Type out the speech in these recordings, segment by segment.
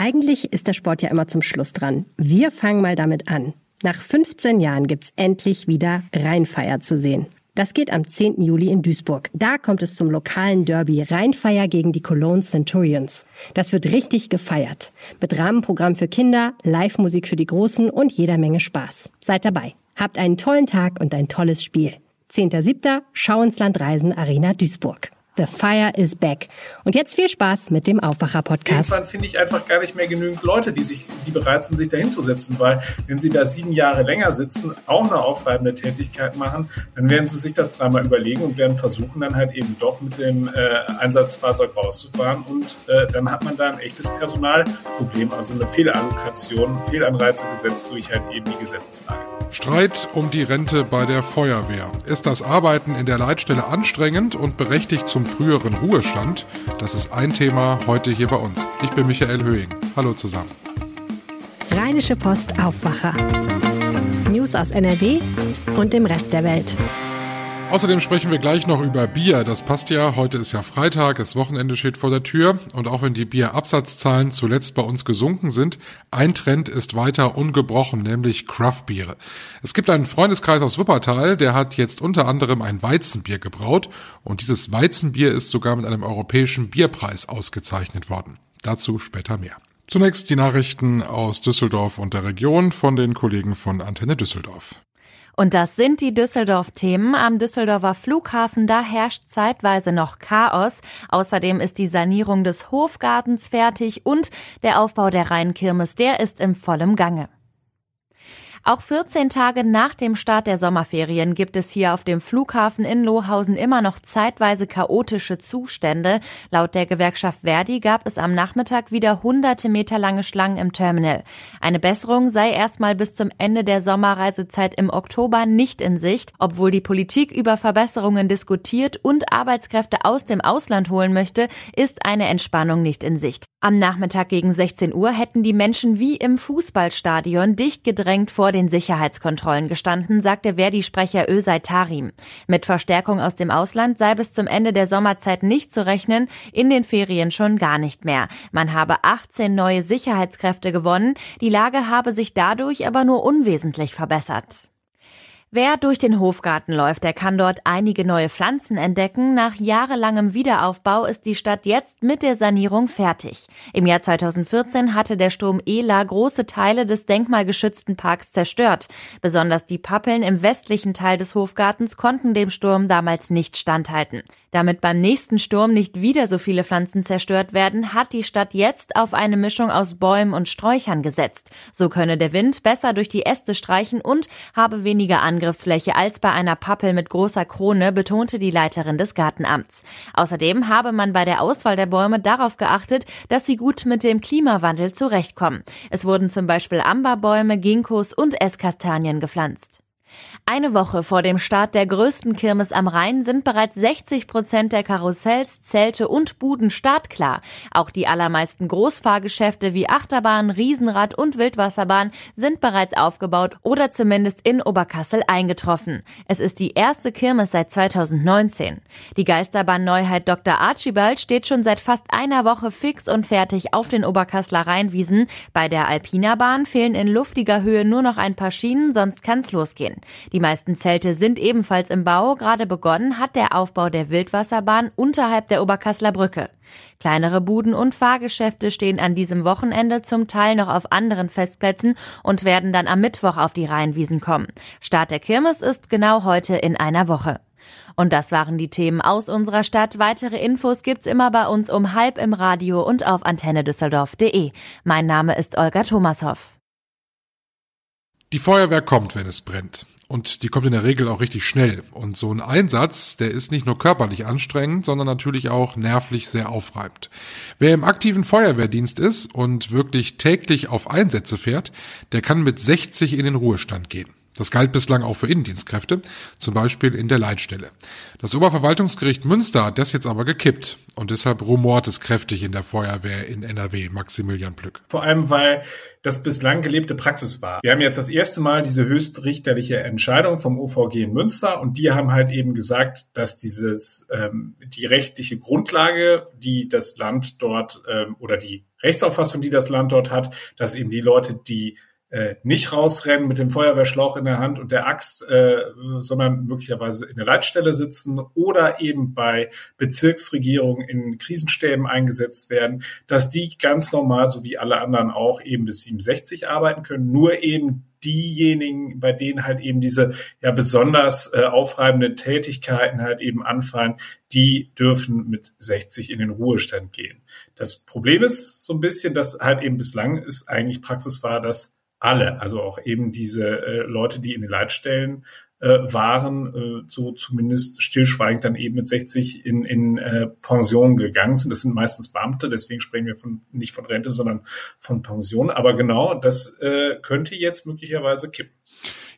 Eigentlich ist der Sport ja immer zum Schluss dran. Wir fangen mal damit an. Nach 15 Jahren gibt's endlich wieder Rheinfeier zu sehen. Das geht am 10. Juli in Duisburg. Da kommt es zum lokalen Derby Rheinfeier gegen die Cologne Centurions. Das wird richtig gefeiert. Mit Rahmenprogramm für Kinder, Live-Musik für die Großen und jeder Menge Spaß. Seid dabei. Habt einen tollen Tag und ein tolles Spiel. 10.7. Schau ins Land Reisen Arena Duisburg. The Fire is Back. Und jetzt viel Spaß mit dem Aufwacher-Podcast. Irgendwann finde ich einfach gar nicht mehr genügend Leute, die sich, die bereit sind, sich da hinzusetzen, weil wenn sie da sieben Jahre länger sitzen, auch eine aufreibende Tätigkeit machen, dann werden sie sich das dreimal überlegen und werden versuchen, dann halt eben doch mit dem äh, Einsatzfahrzeug rauszufahren. Und äh, dann hat man da ein echtes Personalproblem, also eine Fehlallokation, Fehlanreize gesetzt durch halt eben die Gesetzeslage. Streit um die Rente bei der Feuerwehr. Ist das Arbeiten in der Leitstelle anstrengend und berechtigt zum früheren Ruhestand? Das ist ein Thema heute hier bei uns. Ich bin Michael Höhing. Hallo zusammen. Rheinische Post Aufwacher. News aus NRW und dem Rest der Welt. Außerdem sprechen wir gleich noch über Bier. Das passt ja. Heute ist ja Freitag, das Wochenende steht vor der Tür. Und auch wenn die Bierabsatzzahlen zuletzt bei uns gesunken sind, ein Trend ist weiter ungebrochen, nämlich Craftbiere. Es gibt einen Freundeskreis aus Wuppertal, der hat jetzt unter anderem ein Weizenbier gebraut. Und dieses Weizenbier ist sogar mit einem europäischen Bierpreis ausgezeichnet worden. Dazu später mehr. Zunächst die Nachrichten aus Düsseldorf und der Region von den Kollegen von Antenne Düsseldorf. Und das sind die Düsseldorf-Themen. Am Düsseldorfer Flughafen, da herrscht zeitweise noch Chaos. Außerdem ist die Sanierung des Hofgartens fertig und der Aufbau der Rheinkirmes, der ist im vollem Gange. Auch 14 Tage nach dem Start der Sommerferien gibt es hier auf dem Flughafen in Lohausen immer noch zeitweise chaotische Zustände. Laut der Gewerkschaft Verdi gab es am Nachmittag wieder hunderte Meter lange Schlangen im Terminal. Eine Besserung sei erstmal bis zum Ende der Sommerreisezeit im Oktober nicht in Sicht, obwohl die Politik über Verbesserungen diskutiert und Arbeitskräfte aus dem Ausland holen möchte, ist eine Entspannung nicht in Sicht. Am Nachmittag gegen 16 Uhr hätten die Menschen wie im Fußballstadion dicht gedrängt vor vor den Sicherheitskontrollen gestanden, sagte Verdi-Sprecher Özay Tarim. Mit Verstärkung aus dem Ausland sei bis zum Ende der Sommerzeit nicht zu rechnen, in den Ferien schon gar nicht mehr. Man habe 18 neue Sicherheitskräfte gewonnen, die Lage habe sich dadurch aber nur unwesentlich verbessert. Wer durch den Hofgarten läuft, der kann dort einige neue Pflanzen entdecken. Nach jahrelangem Wiederaufbau ist die Stadt jetzt mit der Sanierung fertig. Im Jahr 2014 hatte der Sturm Ela große Teile des denkmalgeschützten Parks zerstört. Besonders die Pappeln im westlichen Teil des Hofgartens konnten dem Sturm damals nicht standhalten. Damit beim nächsten Sturm nicht wieder so viele Pflanzen zerstört werden, hat die Stadt jetzt auf eine Mischung aus Bäumen und Sträuchern gesetzt. So könne der Wind besser durch die Äste streichen und habe weniger Angriffsfläche als bei einer Pappel mit großer Krone, betonte die Leiterin des Gartenamts. Außerdem habe man bei der Auswahl der Bäume darauf geachtet, dass sie gut mit dem Klimawandel zurechtkommen. Es wurden zum Beispiel Amberbäume, Ginkgos und Esskastanien gepflanzt. Eine Woche vor dem Start der größten Kirmes am Rhein sind bereits 60 Prozent der Karussells, Zelte und Buden startklar. Auch die allermeisten Großfahrgeschäfte wie Achterbahn, Riesenrad und Wildwasserbahn sind bereits aufgebaut oder zumindest in Oberkassel eingetroffen. Es ist die erste Kirmes seit 2019. Die Geisterbahn-Neuheit Dr. Archibald steht schon seit fast einer Woche fix und fertig auf den Oberkasseler Rheinwiesen. Bei der Alpinerbahn fehlen in luftiger Höhe nur noch ein paar Schienen, sonst kann's losgehen. Die meisten Zelte sind ebenfalls im Bau. Gerade begonnen hat der Aufbau der Wildwasserbahn unterhalb der Oberkasseler Brücke. Kleinere Buden und Fahrgeschäfte stehen an diesem Wochenende zum Teil noch auf anderen Festplätzen und werden dann am Mittwoch auf die Rheinwiesen kommen. Start der Kirmes ist genau heute in einer Woche. Und das waren die Themen aus unserer Stadt. Weitere Infos gibt's immer bei uns um halb im Radio und auf antennedüsseldorf.de. Mein Name ist Olga Thomashoff. Die Feuerwehr kommt, wenn es brennt. Und die kommt in der Regel auch richtig schnell. Und so ein Einsatz, der ist nicht nur körperlich anstrengend, sondern natürlich auch nervlich sehr aufreibend. Wer im aktiven Feuerwehrdienst ist und wirklich täglich auf Einsätze fährt, der kann mit 60 in den Ruhestand gehen. Das galt bislang auch für Innendienstkräfte, zum Beispiel in der Leitstelle. Das Oberverwaltungsgericht Münster hat das jetzt aber gekippt und deshalb rumort es kräftig in der Feuerwehr in NRW, Maximilian Plück. Vor allem, weil das bislang gelebte Praxis war. Wir haben jetzt das erste Mal diese höchstrichterliche Entscheidung vom OVG in Münster und die haben halt eben gesagt, dass dieses ähm, die rechtliche Grundlage, die das Land dort ähm, oder die Rechtsauffassung, die das Land dort hat, dass eben die Leute, die äh, nicht rausrennen mit dem Feuerwehrschlauch in der Hand und der Axt, äh, sondern möglicherweise in der Leitstelle sitzen oder eben bei Bezirksregierungen in Krisenstäben eingesetzt werden, dass die ganz normal, so wie alle anderen auch, eben bis 67 arbeiten können, nur eben diejenigen, bei denen halt eben diese ja besonders äh, aufreibenden Tätigkeiten halt eben anfallen, die dürfen mit 60 in den Ruhestand gehen. Das Problem ist so ein bisschen, dass halt eben bislang ist eigentlich Praxis war, dass alle, also auch eben diese äh, Leute, die in den Leitstellen äh, waren, äh, so zumindest stillschweigend dann eben mit 60 in, in äh, Pension gegangen sind. Das sind meistens Beamte, deswegen sprechen wir von nicht von Rente, sondern von Pension. Aber genau, das äh, könnte jetzt möglicherweise kippen.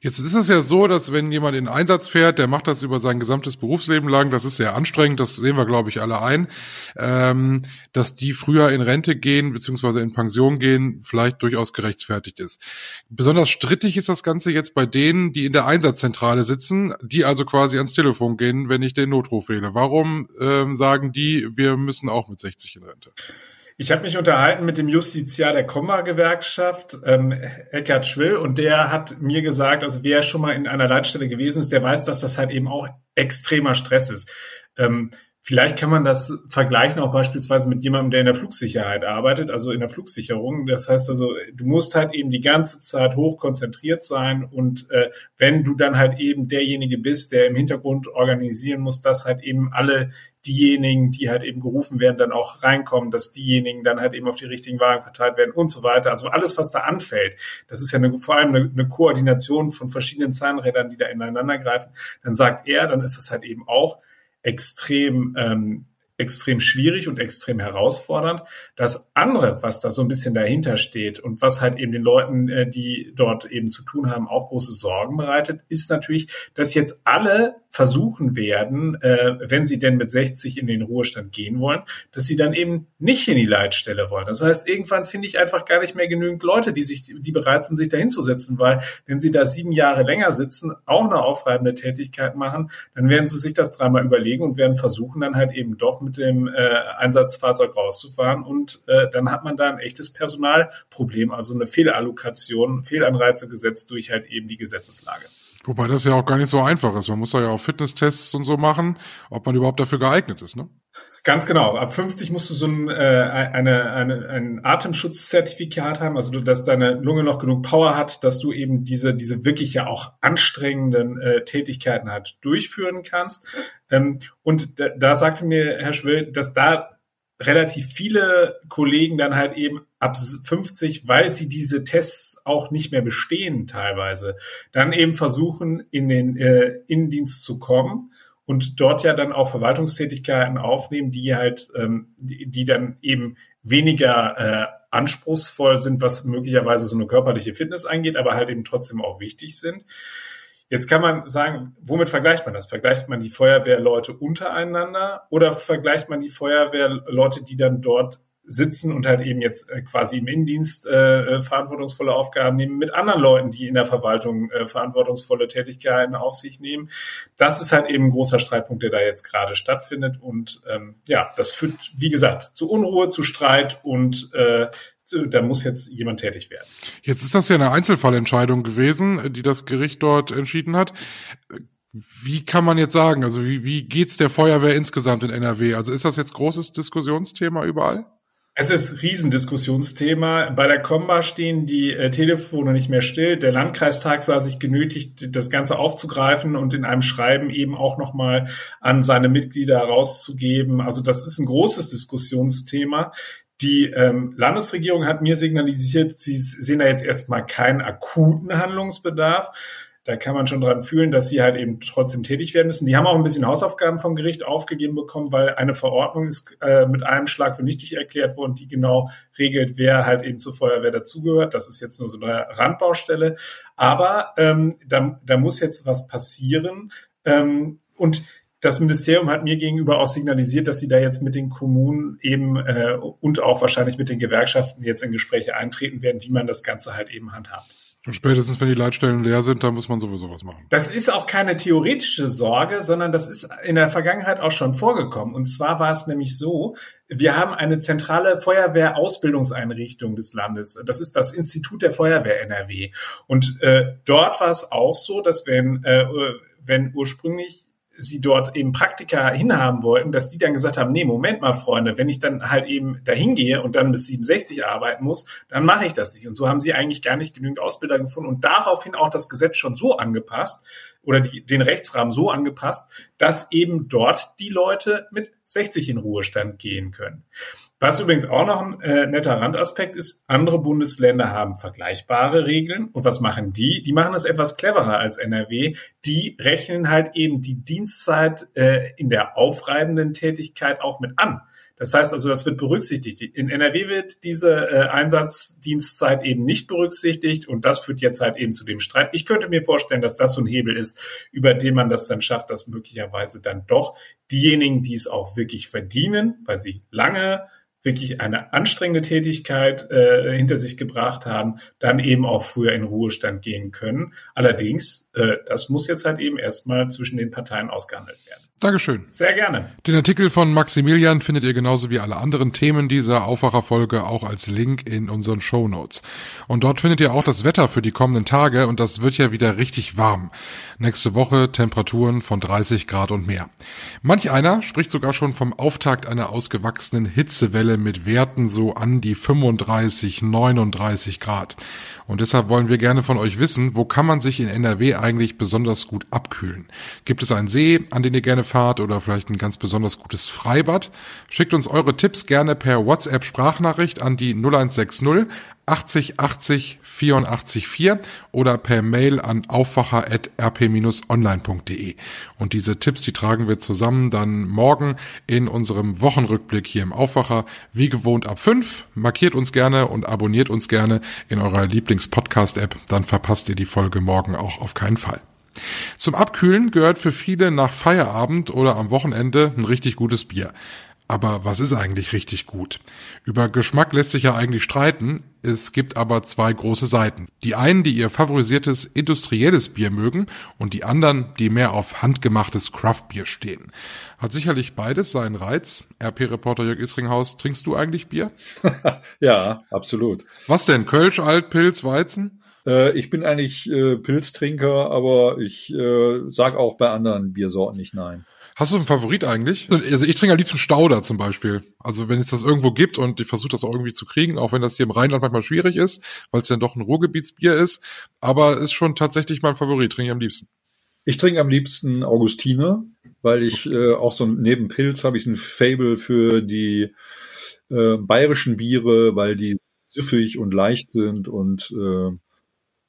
Jetzt ist es ja so, dass wenn jemand in Einsatz fährt, der macht das über sein gesamtes Berufsleben lang, das ist sehr anstrengend, das sehen wir, glaube ich, alle ein, ähm, dass die früher in Rente gehen, beziehungsweise in Pension gehen, vielleicht durchaus gerechtfertigt ist. Besonders strittig ist das Ganze jetzt bei denen, die in der Einsatzzentrale sitzen, die also quasi ans Telefon gehen, wenn ich den Notruf wähle. Warum ähm, sagen die, wir müssen auch mit 60 in Rente? Ich habe mich unterhalten mit dem Justiziar der Komma-Gewerkschaft, ähm, Eckhard Schwill, und der hat mir gesagt, also wer schon mal in einer Leitstelle gewesen ist, der weiß, dass das halt eben auch extremer Stress ist. Ähm, Vielleicht kann man das vergleichen auch beispielsweise mit jemandem, der in der Flugsicherheit arbeitet, also in der Flugsicherung. Das heißt also, du musst halt eben die ganze Zeit hoch konzentriert sein und äh, wenn du dann halt eben derjenige bist, der im Hintergrund organisieren muss, dass halt eben alle diejenigen, die halt eben gerufen werden, dann auch reinkommen, dass diejenigen dann halt eben auf die richtigen Wagen verteilt werden und so weiter. Also alles, was da anfällt, das ist ja eine, vor allem eine, eine Koordination von verschiedenen Zahnrädern, die da ineinander greifen. Dann sagt er, dann ist es halt eben auch extrem ähm, extrem schwierig und extrem herausfordernd. Das andere, was da so ein bisschen dahinter steht und was halt eben den Leuten, äh, die dort eben zu tun haben, auch große Sorgen bereitet, ist natürlich, dass jetzt alle versuchen werden, äh, wenn sie denn mit 60 in den Ruhestand gehen wollen, dass sie dann eben nicht in die Leitstelle wollen. Das heißt, irgendwann finde ich einfach gar nicht mehr genügend Leute, die sich, die bereit sind, sich dahin zu weil wenn sie da sieben Jahre länger sitzen, auch eine aufreibende Tätigkeit machen, dann werden sie sich das dreimal überlegen und werden versuchen, dann halt eben doch mit dem äh, Einsatzfahrzeug rauszufahren und äh, dann hat man da ein echtes Personalproblem, also eine Fehlallokation, Fehlanreize gesetzt durch halt eben die Gesetzeslage. Wobei das ja auch gar nicht so einfach ist. Man muss da ja auch Fitnesstests und so machen, ob man überhaupt dafür geeignet ist, ne? Ganz genau. Ab 50 musst du so ein, äh, eine, eine, ein Atemschutzzertifikat haben, also dass deine Lunge noch genug Power hat, dass du eben diese, diese wirklich ja auch anstrengenden äh, Tätigkeiten halt durchführen kannst. Ähm, und da, da sagte mir Herr Schwill, dass da relativ viele Kollegen dann halt eben ab 50, weil sie diese Tests auch nicht mehr bestehen teilweise, dann eben versuchen, in den äh, Innendienst zu kommen und dort ja dann auch Verwaltungstätigkeiten aufnehmen, die halt, ähm, die, die dann eben weniger äh, anspruchsvoll sind, was möglicherweise so eine körperliche Fitness angeht, aber halt eben trotzdem auch wichtig sind. Jetzt kann man sagen, womit vergleicht man das? Vergleicht man die Feuerwehrleute untereinander oder vergleicht man die Feuerwehrleute, die dann dort sitzen und halt eben jetzt äh, quasi im Innendienst äh, äh, verantwortungsvolle Aufgaben nehmen mit anderen Leuten, die in der Verwaltung äh, verantwortungsvolle Tätigkeiten auf sich nehmen. Das ist halt eben ein großer Streitpunkt, der da jetzt gerade stattfindet. Und ähm, ja, das führt, wie gesagt, zu Unruhe, zu Streit und äh, da muss jetzt jemand tätig werden. Jetzt ist das ja eine Einzelfallentscheidung gewesen, die das Gericht dort entschieden hat. Wie kann man jetzt sagen, also wie, wie geht's der Feuerwehr insgesamt in NRW? Also ist das jetzt großes Diskussionsthema überall? Es ist Riesendiskussionsthema. Bei der Komba stehen die äh, Telefone nicht mehr still. Der Landkreistag sah sich genötigt, das Ganze aufzugreifen und in einem Schreiben eben auch nochmal an seine Mitglieder rauszugeben. Also das ist ein großes Diskussionsthema. Die ähm, Landesregierung hat mir signalisiert, sie sehen da jetzt erstmal keinen akuten Handlungsbedarf. Da kann man schon dran fühlen, dass sie halt eben trotzdem tätig werden müssen. Die haben auch ein bisschen Hausaufgaben vom Gericht aufgegeben bekommen, weil eine Verordnung ist äh, mit einem Schlag für nichtig erklärt worden, die genau regelt, wer halt eben zur Feuerwehr dazugehört. Das ist jetzt nur so eine Randbaustelle. Aber ähm, da, da muss jetzt was passieren. Ähm, und das Ministerium hat mir gegenüber auch signalisiert, dass sie da jetzt mit den Kommunen eben äh, und auch wahrscheinlich mit den Gewerkschaften jetzt in Gespräche eintreten werden, wie man das Ganze halt eben handhabt. Und spätestens, wenn die Leitstellen leer sind, dann muss man sowieso was machen. Das ist auch keine theoretische Sorge, sondern das ist in der Vergangenheit auch schon vorgekommen. Und zwar war es nämlich so, wir haben eine zentrale Feuerwehrausbildungseinrichtung des Landes. Das ist das Institut der Feuerwehr NRW. Und äh, dort war es auch so, dass wenn, äh, wenn ursprünglich sie dort eben Praktika hinhaben wollten, dass die dann gesagt haben, nee, Moment mal, Freunde, wenn ich dann halt eben dahin gehe und dann bis 67 arbeiten muss, dann mache ich das nicht. Und so haben sie eigentlich gar nicht genügend Ausbilder gefunden und daraufhin auch das Gesetz schon so angepasst oder die, den Rechtsrahmen so angepasst, dass eben dort die Leute mit 60 in Ruhestand gehen können. Was übrigens auch noch ein äh, netter Randaspekt ist, andere Bundesländer haben vergleichbare Regeln. Und was machen die? Die machen das etwas cleverer als NRW. Die rechnen halt eben die Dienstzeit äh, in der aufreibenden Tätigkeit auch mit an. Das heißt also, das wird berücksichtigt. In NRW wird diese äh, Einsatzdienstzeit eben nicht berücksichtigt und das führt jetzt halt eben zu dem Streit. Ich könnte mir vorstellen, dass das so ein Hebel ist, über den man das dann schafft, dass möglicherweise dann doch diejenigen, die es auch wirklich verdienen, weil sie lange wirklich eine anstrengende Tätigkeit äh, hinter sich gebracht haben, dann eben auch früher in Ruhestand gehen können. Allerdings, äh, das muss jetzt halt eben erstmal zwischen den Parteien ausgehandelt werden. Dankeschön. Sehr gerne. Den Artikel von Maximilian findet ihr genauso wie alle anderen Themen dieser Aufwacherfolge auch als Link in unseren Show Notes. Und dort findet ihr auch das Wetter für die kommenden Tage und das wird ja wieder richtig warm. Nächste Woche Temperaturen von 30 Grad und mehr. Manch einer spricht sogar schon vom Auftakt einer ausgewachsenen Hitzewelle mit Werten so an die 35, 39 Grad. Und deshalb wollen wir gerne von euch wissen, wo kann man sich in NRW eigentlich besonders gut abkühlen? Gibt es einen See, an den ihr gerne fahrt oder vielleicht ein ganz besonders gutes Freibad? Schickt uns eure Tipps gerne per WhatsApp Sprachnachricht an die 0160 80 80 84 4 oder per Mail an aufwacher.rp-online.de. Und diese Tipps, die tragen wir zusammen dann morgen in unserem Wochenrückblick hier im Aufwacher. Wie gewohnt ab 5. Markiert uns gerne und abonniert uns gerne in eurer Lieblings-Podcast-App. Dann verpasst ihr die Folge morgen auch auf keinen Fall. Zum Abkühlen gehört für viele nach Feierabend oder am Wochenende ein richtig gutes Bier. Aber was ist eigentlich richtig gut? Über Geschmack lässt sich ja eigentlich streiten. Es gibt aber zwei große Seiten. Die einen, die ihr favorisiertes industrielles Bier mögen und die anderen, die mehr auf handgemachtes Craftbier stehen. Hat sicherlich beides seinen Reiz. RP-Reporter Jörg Isringhaus, trinkst du eigentlich Bier? ja, absolut. Was denn? Kölsch, Alt, Pilz, Weizen? Äh, ich bin eigentlich äh, Pilztrinker, aber ich äh, sag auch bei anderen Biersorten nicht nein. Hast du einen Favorit eigentlich? Also ich trinke am liebsten Stauder zum Beispiel. Also wenn es das irgendwo gibt und ich versuche das auch irgendwie zu kriegen, auch wenn das hier im Rheinland manchmal schwierig ist, weil es dann doch ein Ruhrgebietsbier ist. Aber ist schon tatsächlich mein Favorit, trinke ich am liebsten. Ich trinke am liebsten Augustiner, weil ich äh, auch so neben Pilz habe ich ein Fable für die äh, bayerischen Biere, weil die süffig und leicht sind und äh,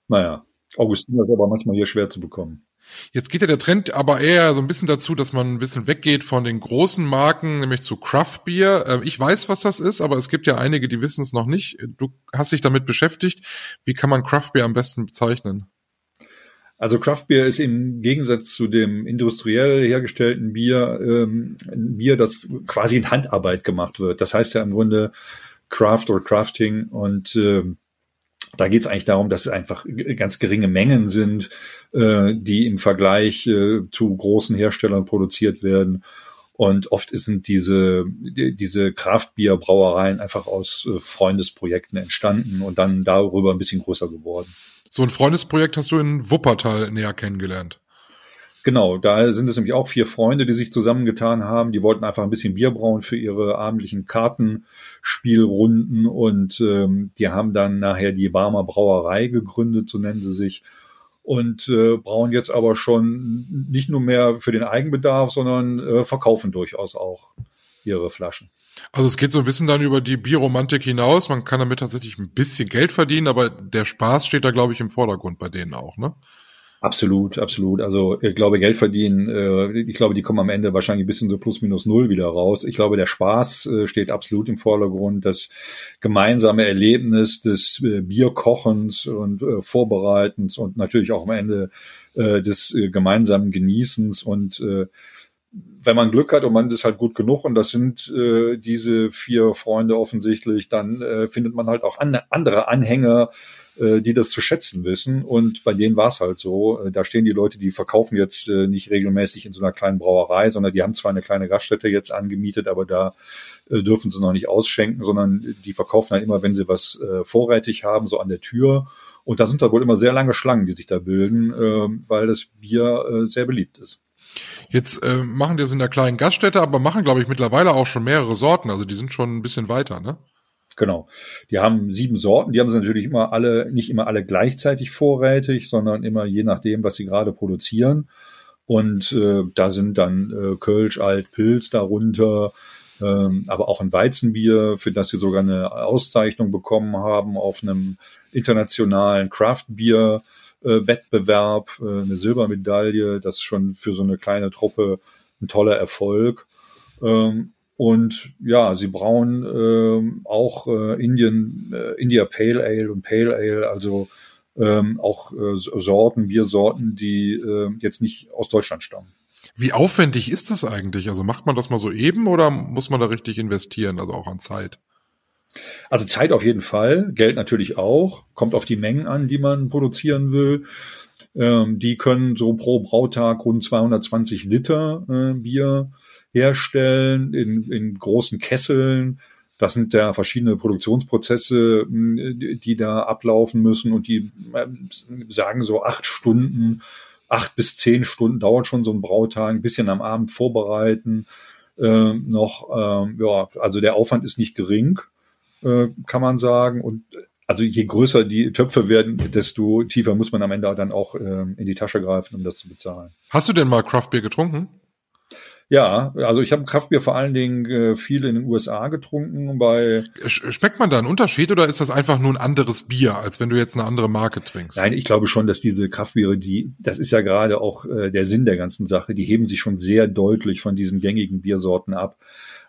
naja, Augustiner ist aber manchmal hier schwer zu bekommen. Jetzt geht ja der Trend aber eher so ein bisschen dazu, dass man ein bisschen weggeht von den großen Marken, nämlich zu Craft Beer. Ähm, ich weiß, was das ist, aber es gibt ja einige, die wissen es noch nicht. Du hast dich damit beschäftigt. Wie kann man Craft Beer am besten bezeichnen? Also Craft Beer ist im Gegensatz zu dem industriell hergestellten Bier ähm, ein Bier, das quasi in Handarbeit gemacht wird. Das heißt ja im Grunde Craft oder Crafting und äh, da geht es eigentlich darum, dass es einfach ganz geringe Mengen sind, äh, die im Vergleich äh, zu großen Herstellern produziert werden. Und oft sind diese, diese Kraftbierbrauereien einfach aus äh, Freundesprojekten entstanden und dann darüber ein bisschen größer geworden. So ein Freundesprojekt hast du in Wuppertal näher kennengelernt. Genau, da sind es nämlich auch vier Freunde, die sich zusammengetan haben. Die wollten einfach ein bisschen Bier brauen für ihre abendlichen Kartenspielrunden und ähm, die haben dann nachher die Barmer Brauerei gegründet, so nennen sie sich. Und äh, brauen jetzt aber schon nicht nur mehr für den Eigenbedarf, sondern äh, verkaufen durchaus auch ihre Flaschen. Also es geht so ein bisschen dann über die Bierromantik hinaus. Man kann damit tatsächlich ein bisschen Geld verdienen, aber der Spaß steht da, glaube ich, im Vordergrund bei denen auch, ne? Absolut, absolut. Also ich glaube, Geld verdienen, äh, ich glaube, die kommen am Ende wahrscheinlich ein bisschen so plus minus null wieder raus. Ich glaube, der Spaß äh, steht absolut im Vordergrund. Das gemeinsame Erlebnis des äh, Bierkochens und äh, Vorbereitens und natürlich auch am Ende äh, des äh, gemeinsamen Genießens und äh, wenn man Glück hat und man ist halt gut genug und das sind äh, diese vier Freunde offensichtlich, dann äh, findet man halt auch an, andere Anhänger, äh, die das zu schätzen wissen. Und bei denen war es halt so. Äh, da stehen die Leute, die verkaufen jetzt äh, nicht regelmäßig in so einer kleinen Brauerei, sondern die haben zwar eine kleine Gaststätte jetzt angemietet, aber da äh, dürfen sie noch nicht ausschenken, sondern die verkaufen halt immer, wenn sie was äh, vorrätig haben, so an der Tür. Und da sind da wohl immer sehr lange Schlangen, die sich da bilden, äh, weil das Bier äh, sehr beliebt ist. Jetzt äh, machen die das in der kleinen Gaststätte, aber machen, glaube ich, mittlerweile auch schon mehrere Sorten. Also die sind schon ein bisschen weiter, ne? Genau. Die haben sieben Sorten. Die haben sie natürlich immer alle, nicht immer alle gleichzeitig vorrätig, sondern immer je nachdem, was sie gerade produzieren. Und äh, da sind dann äh, Kölsch, Alt, Pilz darunter, ähm, aber auch ein Weizenbier, für das sie sogar eine Auszeichnung bekommen haben auf einem internationalen Craft-Bier. Äh, Wettbewerb, äh, eine Silbermedaille, das ist schon für so eine kleine Truppe ein toller Erfolg. Ähm, und ja, sie brauen ähm, auch äh, Indien, äh, India Pale Ale und Pale Ale, also ähm, auch äh, Sorten, Biersorten, die äh, jetzt nicht aus Deutschland stammen. Wie aufwendig ist das eigentlich? Also macht man das mal so eben oder muss man da richtig investieren, also auch an Zeit? Also Zeit auf jeden Fall, Geld natürlich auch, kommt auf die Mengen an, die man produzieren will. Ähm, die können so pro Brautag rund 220 Liter äh, Bier herstellen in, in großen Kesseln. Das sind ja verschiedene Produktionsprozesse, die da ablaufen müssen und die sagen so acht Stunden, acht bis zehn Stunden dauert schon so ein Brautag, ein bisschen am Abend vorbereiten. Äh, noch, äh, ja, also der Aufwand ist nicht gering, äh, kann man sagen. Und also je größer die Töpfe werden, desto tiefer muss man am Ende dann auch äh, in die Tasche greifen, um das zu bezahlen. Hast du denn mal Craftbeer getrunken? Ja, also ich habe Kraftbier vor allen Dingen äh, viel in den USA getrunken. Bei Schmeckt man da einen Unterschied oder ist das einfach nur ein anderes Bier, als wenn du jetzt eine andere Marke trinkst? Nein, ich glaube schon, dass diese Kraftbiere, die, das ist ja gerade auch äh, der Sinn der ganzen Sache, die heben sich schon sehr deutlich von diesen gängigen Biersorten ab.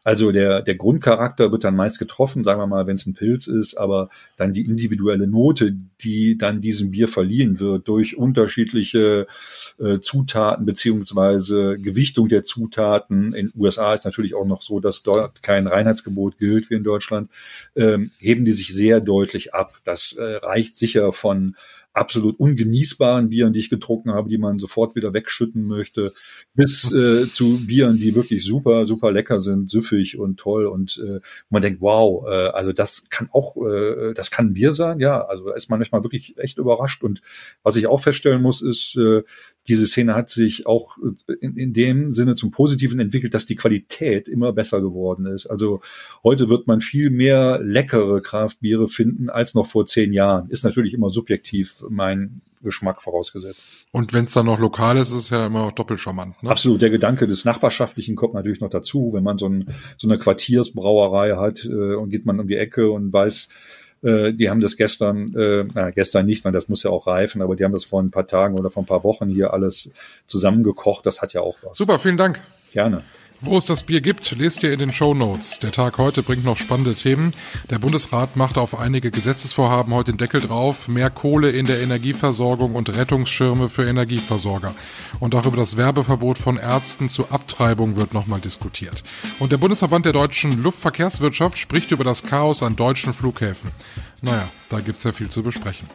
Also der, der Grundcharakter wird dann meist getroffen, sagen wir mal, wenn es ein Pilz ist, aber dann die individuelle Note, die dann diesem Bier verliehen wird durch unterschiedliche äh, Zutaten beziehungsweise Gewichtung der Zutaten. In USA ist natürlich auch noch so, dass dort kein Reinheitsgebot gilt wie in Deutschland, ähm, heben die sich sehr deutlich ab. Das äh, reicht sicher von absolut ungenießbaren Bieren, die ich getrunken habe, die man sofort wieder wegschütten möchte, bis äh, zu Bieren, die wirklich super, super lecker sind, süffig und toll und äh, man denkt, wow, äh, also das kann auch, äh, das kann ein Bier sein, ja, also da ist man manchmal wirklich echt überrascht und was ich auch feststellen muss, ist, äh, diese Szene hat sich auch in, in dem Sinne zum Positiven entwickelt, dass die Qualität immer besser geworden ist. Also heute wird man viel mehr leckere Kraftbiere finden als noch vor zehn Jahren. Ist natürlich immer subjektiv mein Geschmack vorausgesetzt. Und wenn es dann noch lokal ist, ist es ja immer doppelt charmant. Ne? Absolut. Der Gedanke des Nachbarschaftlichen kommt natürlich noch dazu, wenn man so, ein, so eine Quartiersbrauerei hat äh, und geht man um die Ecke und weiß, äh, die haben das gestern, äh, na, gestern nicht, weil das muss ja auch reifen, aber die haben das vor ein paar Tagen oder vor ein paar Wochen hier alles zusammengekocht. Das hat ja auch was. Super, vielen Dank. Gerne. Wo es das Bier gibt, lest ihr in den Show Notes. Der Tag heute bringt noch spannende Themen. Der Bundesrat macht auf einige Gesetzesvorhaben heute den Deckel drauf. Mehr Kohle in der Energieversorgung und Rettungsschirme für Energieversorger. Und auch über das Werbeverbot von Ärzten zur Abtreibung wird nochmal diskutiert. Und der Bundesverband der deutschen Luftverkehrswirtschaft spricht über das Chaos an deutschen Flughäfen. Naja, da gibt's ja viel zu besprechen.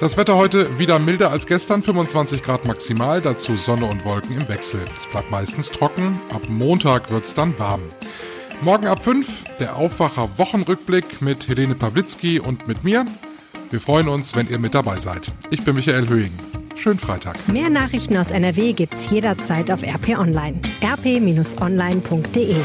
Das Wetter heute wieder milder als gestern, 25 Grad maximal, dazu Sonne und Wolken im Wechsel. Es bleibt meistens trocken, ab Montag wird's dann warm. Morgen ab 5 der Aufwacher Wochenrückblick mit Helene Pawlitzki und mit mir. Wir freuen uns, wenn ihr mit dabei seid. Ich bin Michael Höhing. Schönen Freitag. Mehr Nachrichten aus NRW gibt's jederzeit auf RP Online. rp-online.de